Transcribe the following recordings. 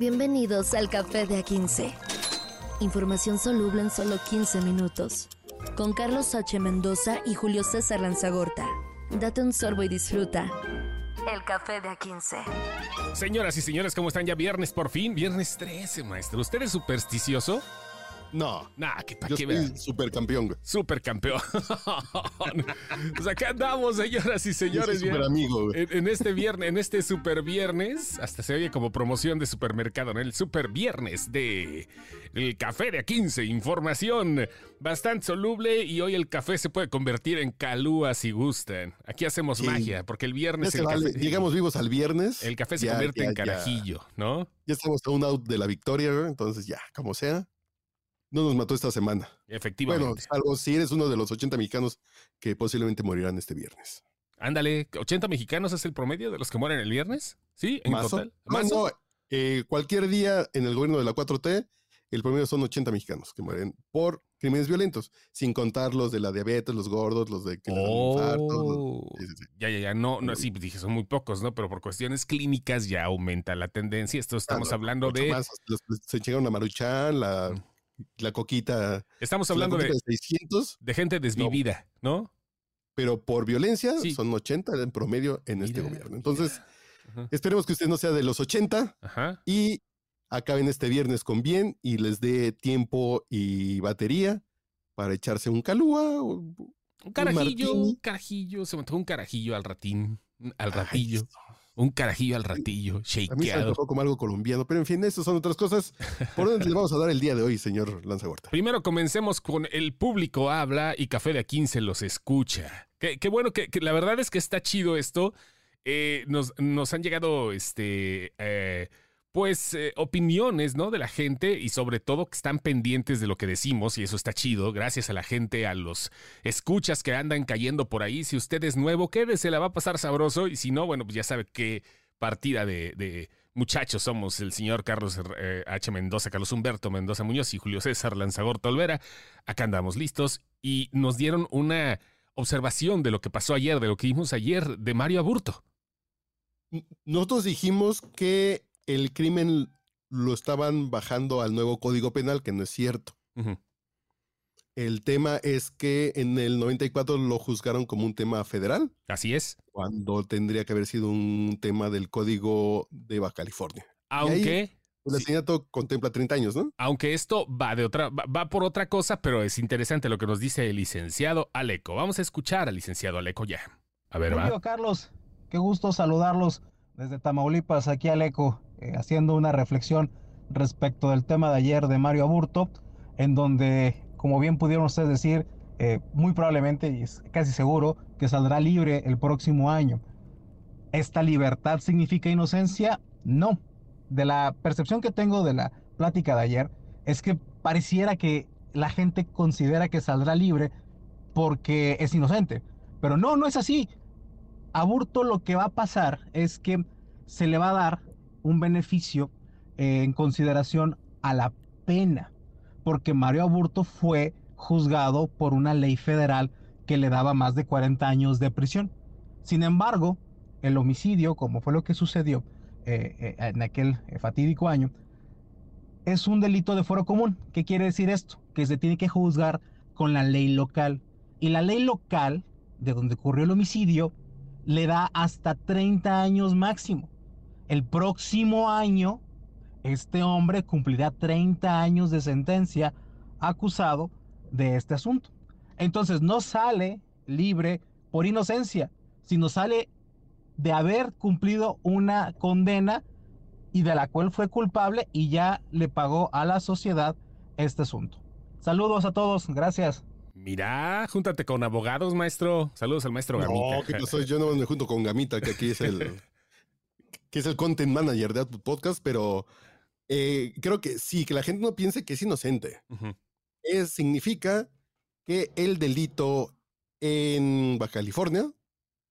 Bienvenidos al Café de A15. Información soluble en solo 15 minutos. Con Carlos H. Mendoza y Julio César Lanzagorta. Date un sorbo y disfruta. El Café de A15. Señoras y señores, ¿cómo están? Ya viernes por fin, viernes 13, maestro. ¿Usted es supersticioso? No. Nah, que pa' Yo qué soy vean. supercampeón, güey. Supercampeón. pues acá andamos, señoras y señores. Super amigo, güey. En, en este viernes, en este super viernes, hasta se oye como promoción de supermercado, ¿no? El super viernes de el café de A15, información bastante soluble y hoy el café se puede convertir en calúa si gustan. Aquí hacemos Sí. magia, porque el viernes se el café, Llegamos vivos al viernes. el café se Ya, convierte ya, en ya. carajillo, ¿no? Ya estamos a un out de la victoria, güey. Entonces, ya, como sea. No nos mató esta semana. Efectivamente. Bueno, salvo si eres uno de los 80 mexicanos que posiblemente morirán este viernes. Ándale, 80 mexicanos es el promedio de los que mueren el viernes, ¿sí? En ¿Mazo? total. ¿Mazo? no, eh, cualquier día en el gobierno de la 4T, el promedio son 80 mexicanos que mueren por crímenes violentos, sin contar los de la diabetes, los gordos, los de que. Oh. los- sí, sí, sí. Ya, ya, ya, no, no, sí, dije, son muy pocos, ¿no? Pero por cuestiones clínicas ya aumenta la tendencia. Esto estamos Ah, no, hablando de. más. Los- se chingaron a Maruchan, la, la coquita. Estamos la hablando de, coquita de 600, de gente desvivida, ¿no? pero por violencia Sí. son 80 en promedio en este gobierno. Entonces, esperemos que usted no sea de los 80 Ajá. y acaben este viernes con bien y les dé tiempo y batería para echarse un calúa. Un carajillo, martini. un carajillo, se me antojó un carajillo al ratín, al Ay, ratillo, un carajillo al ratillo, A mí se me shakeado. como algo colombiano, pero en fin, eso son otras cosas. ¿Por dónde le vamos a dar el día de hoy, señor Lanzagorta? Primero comencemos con el público habla y Café de a 15 los escucha. Qué, qué bueno que, que la verdad es que está chido esto. Eh, nos, nos han llegado este eh, pues eh, opiniones ¿no? de la gente y sobre todo que están pendientes de lo que decimos y eso está chido. Gracias a la gente, a los escuchas que andan cayendo por ahí. Si usted es nuevo, quédese, la va a pasar sabroso y si no, bueno, pues ya sabe qué partida de, de muchachos somos el señor Carlos eh, H. Mendoza, Carlos Humberto Mendoza Muñoz y Julio César Lanzagorta Olvera. Acá andamos listos y nos dieron una observación de lo que pasó ayer, de lo que vimos ayer de Mario Aburto. Nosotros dijimos que el crimen lo estaban bajando al nuevo código penal, que no es cierto. El tema es que en el 94 lo juzgaron como un tema federal, Así es. cuando tendría que haber sido un tema del código de Baja California. Aunque, El Sí. asesinato contempla 30 años, ¿no? aunque esto va de otra, va, va por otra cosa, pero es interesante lo que nos dice el licenciado Aleco. Vamos a escuchar al licenciado Aleco ya. A ver, va. Julio, Carlos, qué gusto saludarlos desde Tamaulipas, aquí al ECO, eh, haciendo una reflexión respecto del tema de ayer de Mario Aburto, en donde, como bien pudieron ustedes decir, eh, muy probablemente, y es casi seguro, que saldrá libre el próximo año. ¿Esta libertad significa inocencia? No. De la percepción que tengo de la plática de ayer, es que pareciera que la gente considera que saldrá libre porque es inocente. Pero no, no es así. Aburto lo que va a pasar es que se le va a dar un beneficio eh, en consideración a la pena, porque Mario Aburto fue juzgado por una ley federal que le daba más de 40 años de prisión. Sin embargo, el homicidio, como fue lo que sucedió eh, eh, en aquel fatídico año, es un delito de foro común. ¿Qué quiere decir esto? Que se tiene que juzgar con la ley local. Y la ley local, de donde ocurrió el homicidio, le da hasta 30 años máximo. El próximo año, este hombre cumplirá 30 años de sentencia acusado de este asunto. Entonces no sale libre por inocencia, sino sale de haber cumplido una condena y de la cual fue culpable y ya le pagó a la sociedad este asunto. Saludos a todos, gracias. Mira, júntate con abogados, maestro. Saludos al maestro Gamita. No, ¿qué pasó? Yo no me junto con Gamita, que aquí es el, que es el content manager de tu podcast, pero eh, creo que sí, que la gente no piense que es inocente. Es, significa que el delito en Baja California,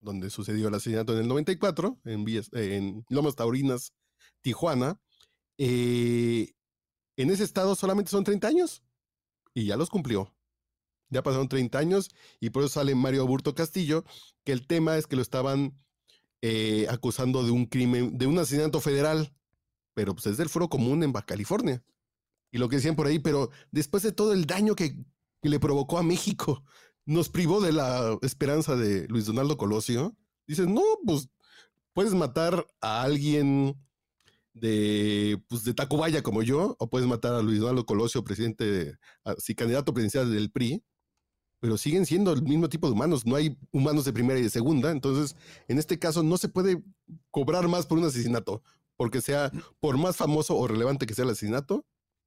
donde sucedió el asesinato en el 94, en, Villas- en Lomas Taurinas, Tijuana, eh, en ese estado solamente son 30 años y ya los cumplió. Ya pasaron 30 años y por eso sale Mario Aburto Castillo, que el tema es que lo estaban eh, acusando de un crimen, de un asesinato federal pero pues es del foro común en Baja California. Y lo que decían por ahí, pero después de todo el daño que, que le provocó a México, nos privó de la esperanza de Luis Donaldo Colosio. Dicen, no, pues puedes matar a alguien de, pues, de Tacubaya como yo, o puedes matar a Luis Donaldo Colosio, presidente, así candidato presidencial del PRI, pero siguen siendo el mismo tipo de humanos. No hay humanos de primera y de segunda. Entonces, en este caso, no se puede cobrar más por un asesinato, porque sea por más famoso o relevante que sea el asesinato.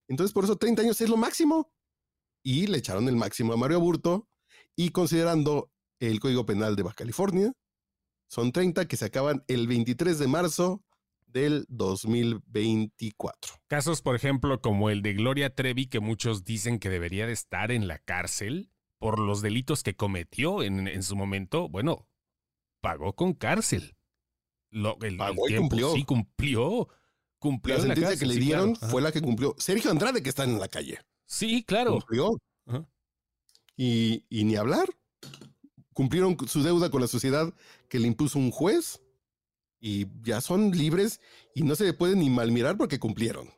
Entonces, por eso 30 años es lo máximo. Y le echaron el máximo a Mario Aburto. Y considerando el Código Penal de Baja California, son 30 que se acaban el 23 de marzo del 2024. Casos, por ejemplo, como el de Gloria Trevi, que muchos dicen que debería de estar en la cárcel por los delitos que cometió en, su momento, bueno, pagó con cárcel. Lo, el, pagó y cumplió. Sí, cumplió. Cumplió la sentencia que le dieron fue la que cumplió. Sergio Andrade, que está en la calle. Sí, claro. Cumplió. Y, y ni hablar. Cumplieron su deuda con la sociedad que le impuso un juez y ya son libres y no se le puede ni malmirar porque cumplieron.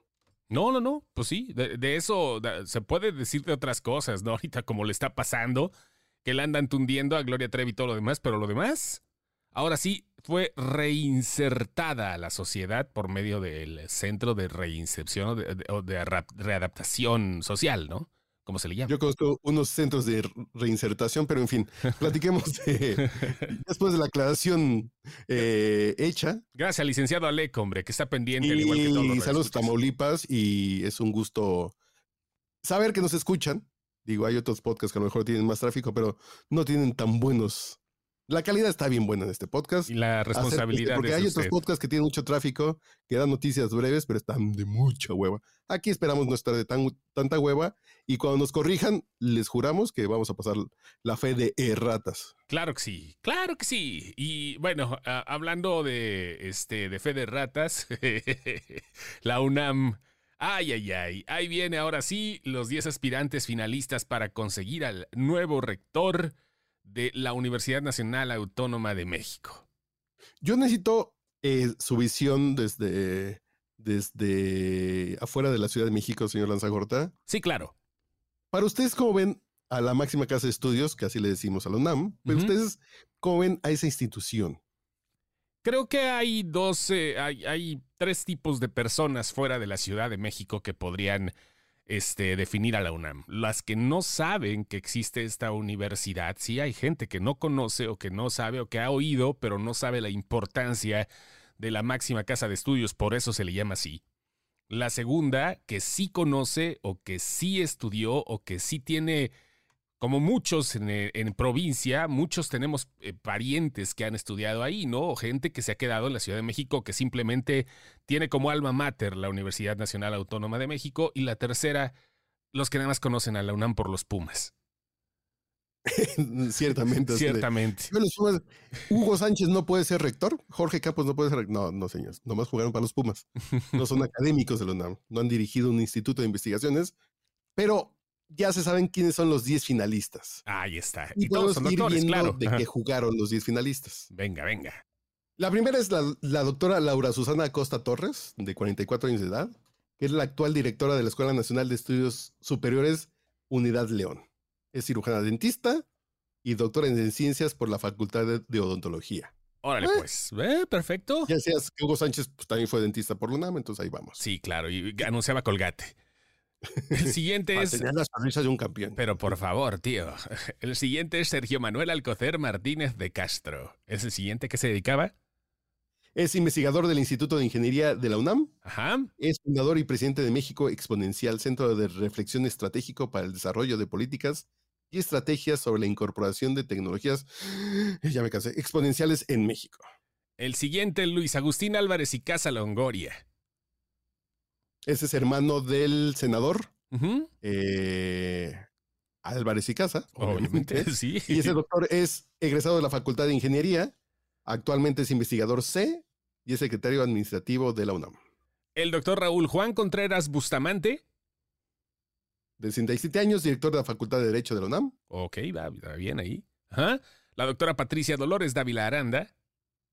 No, no, no, pues sí, de, eso se puede decir de otras cosas, ¿no? Ahorita como le está pasando, que le andan tundiendo a Gloria Trevi y todo lo demás, pero lo demás, ahora sí, fue reinsertada a la sociedad por medio del Centro de Reinserción o de Readaptación Social, ¿no? ¿Cómo se le llama. Yo conozco unos centros de reinsertación, pero en fin, platiquemos de, después de la aclaración eh, hecha. Gracias, licenciado Alec, hombre, que está pendiente, al igual que todos. Y saludos Tamaulipas, y es un gusto saber que nos escuchan. Digo, hay otros podcasts que a lo mejor tienen más tráfico, pero no tienen tan buenos la calidad está bien buena en este podcast. Y la responsabilidad. Porque hay otros podcasts que tienen mucho tráfico, que dan noticias breves, pero están de mucha hueva. Aquí esperamos no estar de tan, tanta hueva y cuando nos corrijan, les juramos que vamos a pasar la fe de erratas. Claro que sí, claro que sí. Y bueno, hablando de, este, de fe de ratas, la UNAM... Ay, ay, ay. Ahí viene ahora sí los 10 aspirantes finalistas para conseguir al nuevo rector de la Universidad Nacional Autónoma de México. Yo necesito eh, su visión desde, desde afuera de la Ciudad de México, señor Lanzagorta. Sí, claro. Para ustedes, ¿cómo ven a la máxima casa de estudios, que así le decimos a la UNAM? Pero ustedes, ¿cómo ven a esa institución? Creo que hay dos, hay, hay tres tipos de personas fuera de la Ciudad de México que podrían este, definir a la UNAM. Las que no saben que existe esta universidad, sí hay gente que no conoce o que no sabe o que ha oído, pero no sabe la importancia de la máxima casa de estudios, por eso se le llama así. La segunda, que sí conoce o que sí estudió o que sí tiene como muchos eh, en, provincia, muchos tenemos eh, parientes que han estudiado ahí, ¿no? O gente que se ha quedado en la Ciudad de México, que simplemente tiene como alma mater la Universidad Nacional Autónoma de México. Y la tercera, los que nada más conocen a la UNAM por los Pumas. Ciertamente. Ciertamente. Hugo Sánchez no puede ser rector, Jorge Campos no puede ser rector. No, no, señores, nomás jugaron para los Pumas. No son académicos de la UNAM, no han dirigido un instituto de investigaciones, pero ya se saben quiénes son los 10 finalistas. Ahí está. Y, todos son doctores, claro. De que jugaron los 10 finalistas. Venga, venga. La primera es la, doctora Laura Susana Acosta Torres, de 44 años de edad, que es la actual directora de la Escuela Nacional de Estudios Superiores Unidad León. Es cirujana dentista y doctora en ciencias por la Facultad de, Odontología. Órale, eh. pues. Eh, perfecto. Ya seas Hugo Sánchez pues, también fue dentista por UNAM, entonces ahí vamos. Sí, claro, y anunciaba Colgate. El siguiente es. las sonrisas de un campeón. Pero por favor, tío. El siguiente es Sergio Manuel Alcocer Martínez de Castro. ¿Es el siguiente que se dedicaba? Es investigador del Instituto de Ingeniería de la UNAM. Ajá. Es fundador y presidente de México Exponencial, Centro de Reflexión Estratégico para el Desarrollo de Políticas y Estrategias sobre la Incorporación de Tecnologías, ya me cansé, exponenciales en México. El siguiente, Luis Agustín Álvarez y Casa Longoria. Ese es hermano del senador eh, Álvarez y Casa, obviamente. sí. Y ese doctor es egresado de la Facultad de Ingeniería. Actualmente es investigador C y es secretario administrativo de la UNAM. El doctor Raúl Juan Contreras Bustamante. De 67 años, director de la Facultad de Derecho de la UNAM. Ok, va, bien ahí. La doctora Patricia Dolores Dávila Aranda.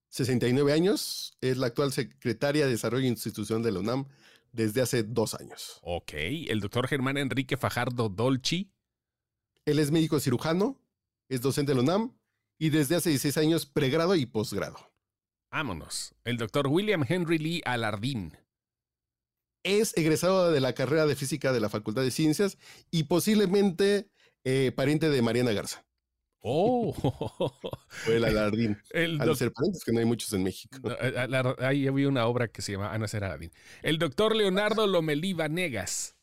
69 años, es la actual secretaria de Desarrollo Institucional de la UNAM desde hace dos años. Ok, el doctor Germán Enrique Fajardo Dolci. Él es médico cirujano, es docente de la UNAM y desde hace 16 años pregrado y posgrado. Vámonos. El doctor William Henry Lee Alardín. Es egresado de la carrera de física de la Facultad de Ciencias y posiblemente eh, pariente de Mariana Garza. Oh, O el Alardín. el A doc- ser que no hay muchos en México. eh, ahí había una obra que se llama Ana Alardín. El doctor Leonardo Lomelí Vanegas.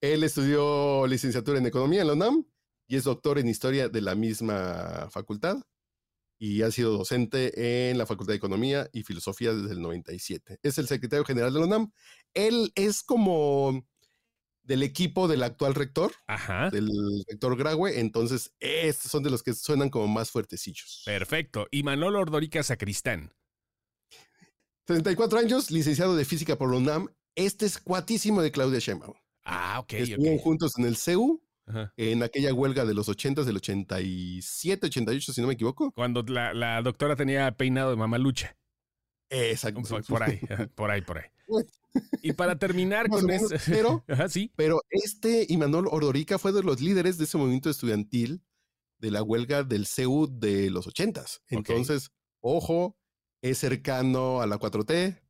Él estudió licenciatura en Economía en la UNAM y es doctor en Historia de la misma facultad y ha sido docente en la Facultad de Economía y Filosofía desde el 97. Es el secretario general de la UNAM. Él es como del equipo del actual rector, Ajá. del rector Graue, entonces estos son de los que suenan como más fuertecillos. Perfecto. Y Manolo Ordorica Sacristán. 34 años, licenciado de Física por la UNAM. Este es cuatísimo de Claudia Sheinbaum. Ah, ok, Estuvieron juntos en el CEU Ajá. en aquella huelga de los 80, del 87, 88, si no me equivoco. Cuando la, la doctora tenía peinado de mamalucha. Exacto. Por, ahí, por ahí, por ahí. Y para terminar con eso. pero- Ajá, sí. Pero este Imanol Ordorica fue de los líderes de ese movimiento estudiantil de la huelga del CEU de los 80. Entonces, ojo, es cercano a la 4T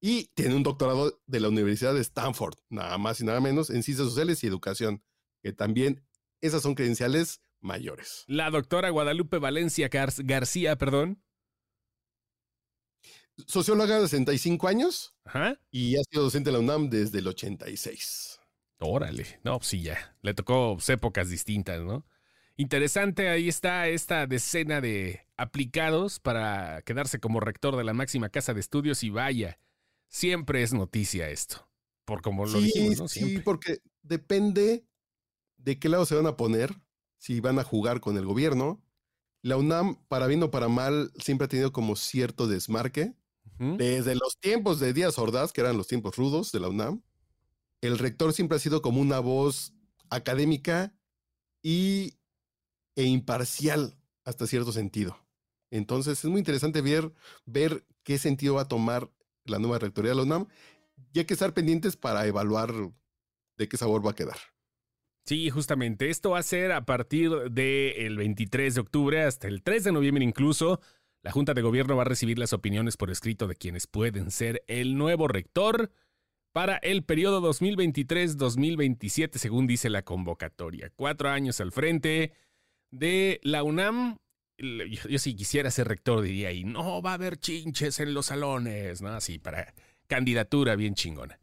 y tiene un doctorado de la Universidad de Stanford, nada más y nada menos, en ciencias sociales y educación, que también esas son credenciales mayores. La doctora Guadalupe Valencia Gar- García, perdón. Socióloga de 65 años Ajá. y ha sido docente de la UNAM desde el 86. Órale. No, pues sí, ya. Le tocó épocas distintas, ¿no? Interesante, ahí está esta decena de aplicados para quedarse como rector de la máxima casa de estudios y vaya, siempre es noticia esto. Por como lo sí, dijimos, ¿no? sí, porque depende de qué lado se van a poner, si van a jugar con el gobierno. La UNAM, para bien o para mal, siempre ha tenido como cierto desmarque. Desde los tiempos de Díaz Ordaz, que eran los tiempos rudos de la UNAM, el rector siempre ha sido como una voz académica y, e imparcial hasta cierto sentido. Entonces es muy interesante ver, ver qué sentido va a tomar la nueva rectoría de la UNAM y hay que estar pendientes para evaluar de qué sabor va a quedar. Sí, justamente. Esto va a ser a partir del 23 de octubre hasta el 3 de noviembre incluso. La Junta de Gobierno va a recibir las opiniones por escrito de quienes pueden ser el nuevo rector para el periodo 2023-2027, según dice la convocatoria. Cuatro años al frente de la UNAM. Yo, si quisiera ser rector diría, y no va a haber chinches en los salones, ¿no? Así, para candidatura bien chingona.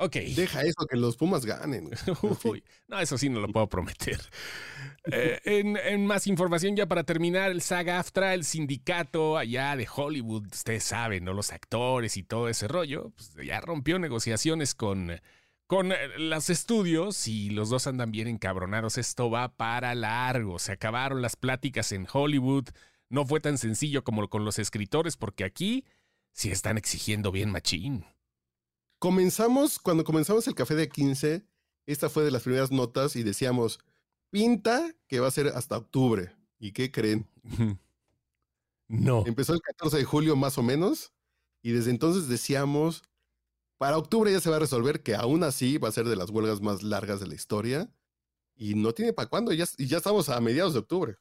Ok. Deja eso, que los Pumas ganen. Uy, no, eso sí no lo puedo prometer. Eh, en, en más información, ya para terminar, el SAG-AFTRA, el sindicato allá de Hollywood, ustedes saben, ¿no? Los actores y todo ese rollo, pues ya rompió negociaciones con, con eh, los estudios y los dos andan bien encabronados. Esto va para largo. Se acabaron las pláticas en Hollywood. No fue tan sencillo como con los escritores, porque aquí sí están exigiendo bien machín. Comenzamos, cuando comenzamos el café de 15, esta fue de las primeras notas y decíamos, pinta que va a ser hasta octubre. ¿Y qué creen? No. Empezó el 14 de julio más o menos y desde entonces decíamos, para octubre ya se va a resolver, que aún así va a ser de las huelgas más largas de la historia y no tiene para cuándo, ya, y ya estamos a mediados de octubre.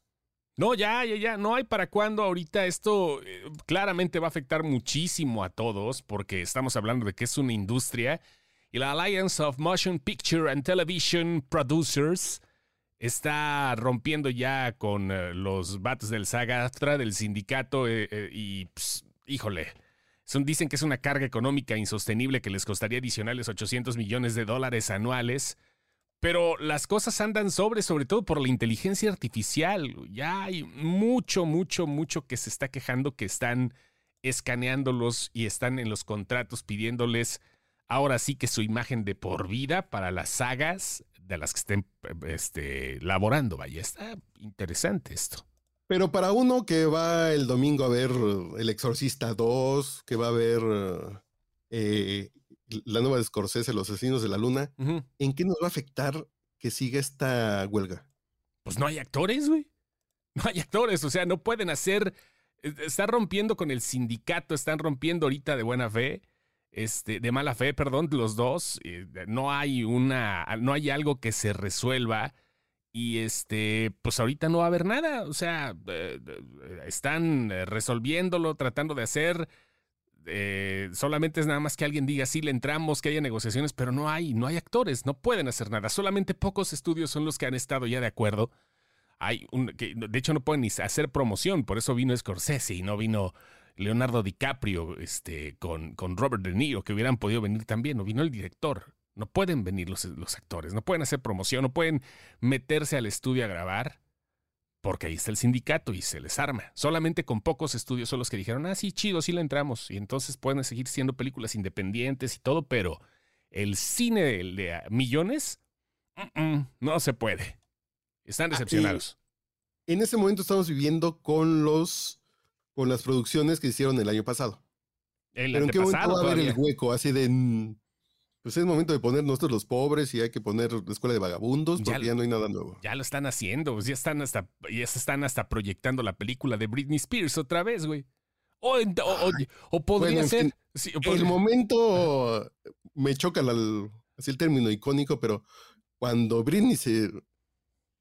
No, ya, ya, ya, no hay para cuándo ahorita. Esto eh, claramente va a afectar muchísimo a todos porque estamos hablando de que es una industria y la Alliance of Motion Picture and Television Producers está rompiendo ya con eh, los vatos del SAG-AFTRA, del sindicato eh, y, ps, híjole, son, dicen que es una carga económica insostenible que les costaría adicionales 800 millones de dólares anuales. Pero las cosas andan sobre, sobre todo por la inteligencia artificial. Ya hay mucho, mucho, mucho que se está quejando que están escaneándolos y están en los contratos pidiéndoles ahora sí que su imagen de por vida para las sagas de las que estén este, laborando. Vaya, está interesante esto. Pero para uno que va el domingo a ver El Exorcista 2, que va a ver eh, la nueva de Scorsese, Los Asesinos de la Luna. ¿en qué nos va a afectar que siga esta huelga? Pues no hay actores, güey. No hay actores, o sea, no pueden hacer Está rompiendo con el sindicato, están rompiendo ahorita de buena fe, este, de mala fe, perdón, los dos. No hay una, no hay algo que se resuelva. Y este, pues ahorita no va a haber nada. O sea, eh, están resolviéndolo, tratando de hacer. Eh, solamente es nada más que alguien diga sí le entramos, que haya negociaciones, pero no hay, no hay actores, no pueden hacer nada. Solamente pocos estudios son los que han estado ya de acuerdo. Hay un, que, de hecho no pueden ni hacer promoción, por eso vino Scorsese y no vino Leonardo DiCaprio este, con, con Robert De Niro, que hubieran podido venir también, no vino el director. No pueden venir los, los actores, no pueden hacer promoción, no pueden meterse al estudio a grabar porque ahí está el sindicato y se les arma. Solamente con pocos estudios son los que dijeron, ah, sí, chido, sí le entramos. Y entonces pueden seguir siendo películas independientes y todo, pero el cine de, millones, no se puede. Están ah, decepcionados. en ese momento estamos viviendo con los con las producciones que hicieron el año pasado. pero ¿en qué momento va a haber el hueco así de pues es momento de poner nosotros los pobres y hay que poner la escuela de vagabundos porque ya, no hay nada nuevo. Ya lo están haciendo, pues ya están hasta, ya se están hasta proyectando la película de Britney Spears otra vez, güey. O, o, podría ser. el momento me choca así el término icónico, pero cuando Britney se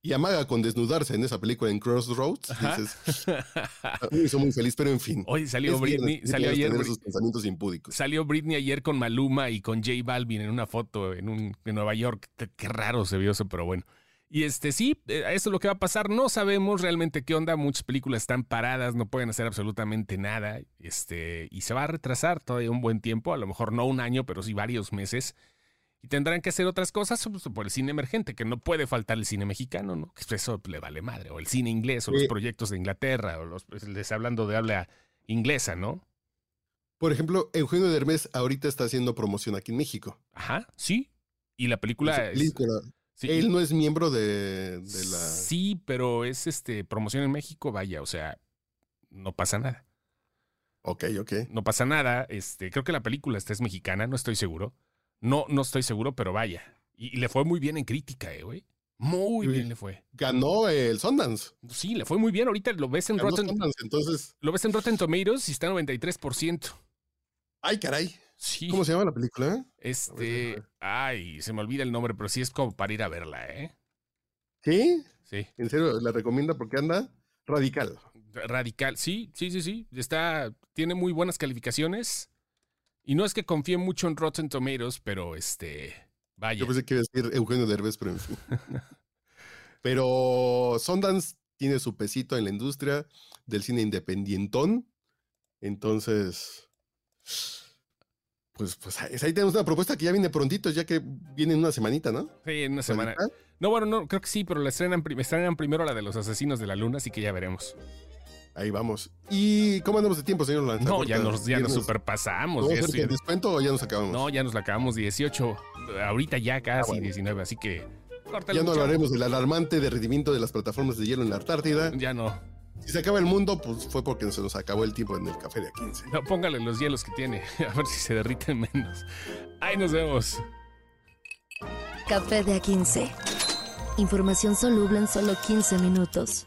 y amaga con desnudarse en esa película en Crossroads. Dices, me hizo muy feliz, pero en fin. Hoy salió Britney, salió ayer. pensamientos impúdicos. Salió Britney ayer con Maluma y con J Balvin en una foto en, un, en Nueva York. Qué raro se vio eso, pero bueno. Y este sí, eh, eso es lo que va a pasar. No sabemos realmente qué onda. Muchas películas están paradas, no pueden hacer absolutamente nada. Este, y se va a retrasar todavía un buen tiempo, a lo mejor no un año, pero sí varios meses y tendrán que hacer otras cosas pues, por el cine emergente, que no puede faltar el cine mexicano, ¿no? Que eso le vale madre, o el cine inglés, o los proyectos de Inglaterra, o los, pues, les hablando de habla inglesa, ¿no? Por ejemplo, Eugenio Derbez ahorita está haciendo promoción aquí en México. Ajá, sí. Y la película, Él no es miembro de, de, la. Sí, pero es este promoción en México, vaya, o sea, no pasa nada. Ok, ok. No pasa nada. Este, creo que la película esta es mexicana, no estoy seguro. No, no estoy seguro, pero vaya. Y, le fue muy bien en crítica, eh, güey. Muy bien le fue. Ganó el Sundance. Sí, le fue muy bien. Ahorita lo ves en Rotten entonces. Lo ves en Rotten Tomatoes y está 93%. Ay, caray. Sí. ¿Cómo se llama la película? Este, ay, se me olvida el nombre, pero sí es como para ir a verla, ¿eh? ¿Sí? Sí. ¿En serio la recomienda porque anda radical? Radical, sí, sí, sí, sí. Está, tiene muy buenas calificaciones. Y no es que confíe mucho en Rotten Tomatoes, pero este. Vaya. Yo pensé que iba a decir Eugenio Derbez, pero en fin. pero Sundance tiene su pesito en la industria del cine independientón. Entonces. Pues, pues ahí tenemos una propuesta que ya viene prontito, ya que viene en una semanita, ¿no? Sí, en una semana. No, bueno, no, creo que sí, pero la estrenan, estrenan primero la de los asesinos de la luna, así que ya veremos. Ahí vamos. ¿Y cómo andamos de tiempo, señor Lanza? No, ya nos, ya nos superpasamos. ¿Vamos a descuento o ya nos acabamos? No, ya nos la acabamos 18. Ahorita ya casi 19, ah, así que... Ya no hablaremos del alarmante derretimiento de las plataformas de hielo en la Antártida. Ya no. Si se acaba el mundo, pues fue porque se nos acabó el tiempo en el café de A15. No, póngale los hielos que tiene, a ver si se derriten menos. Ahí nos vemos. Café de A15. Información soluble en solo 15 minutos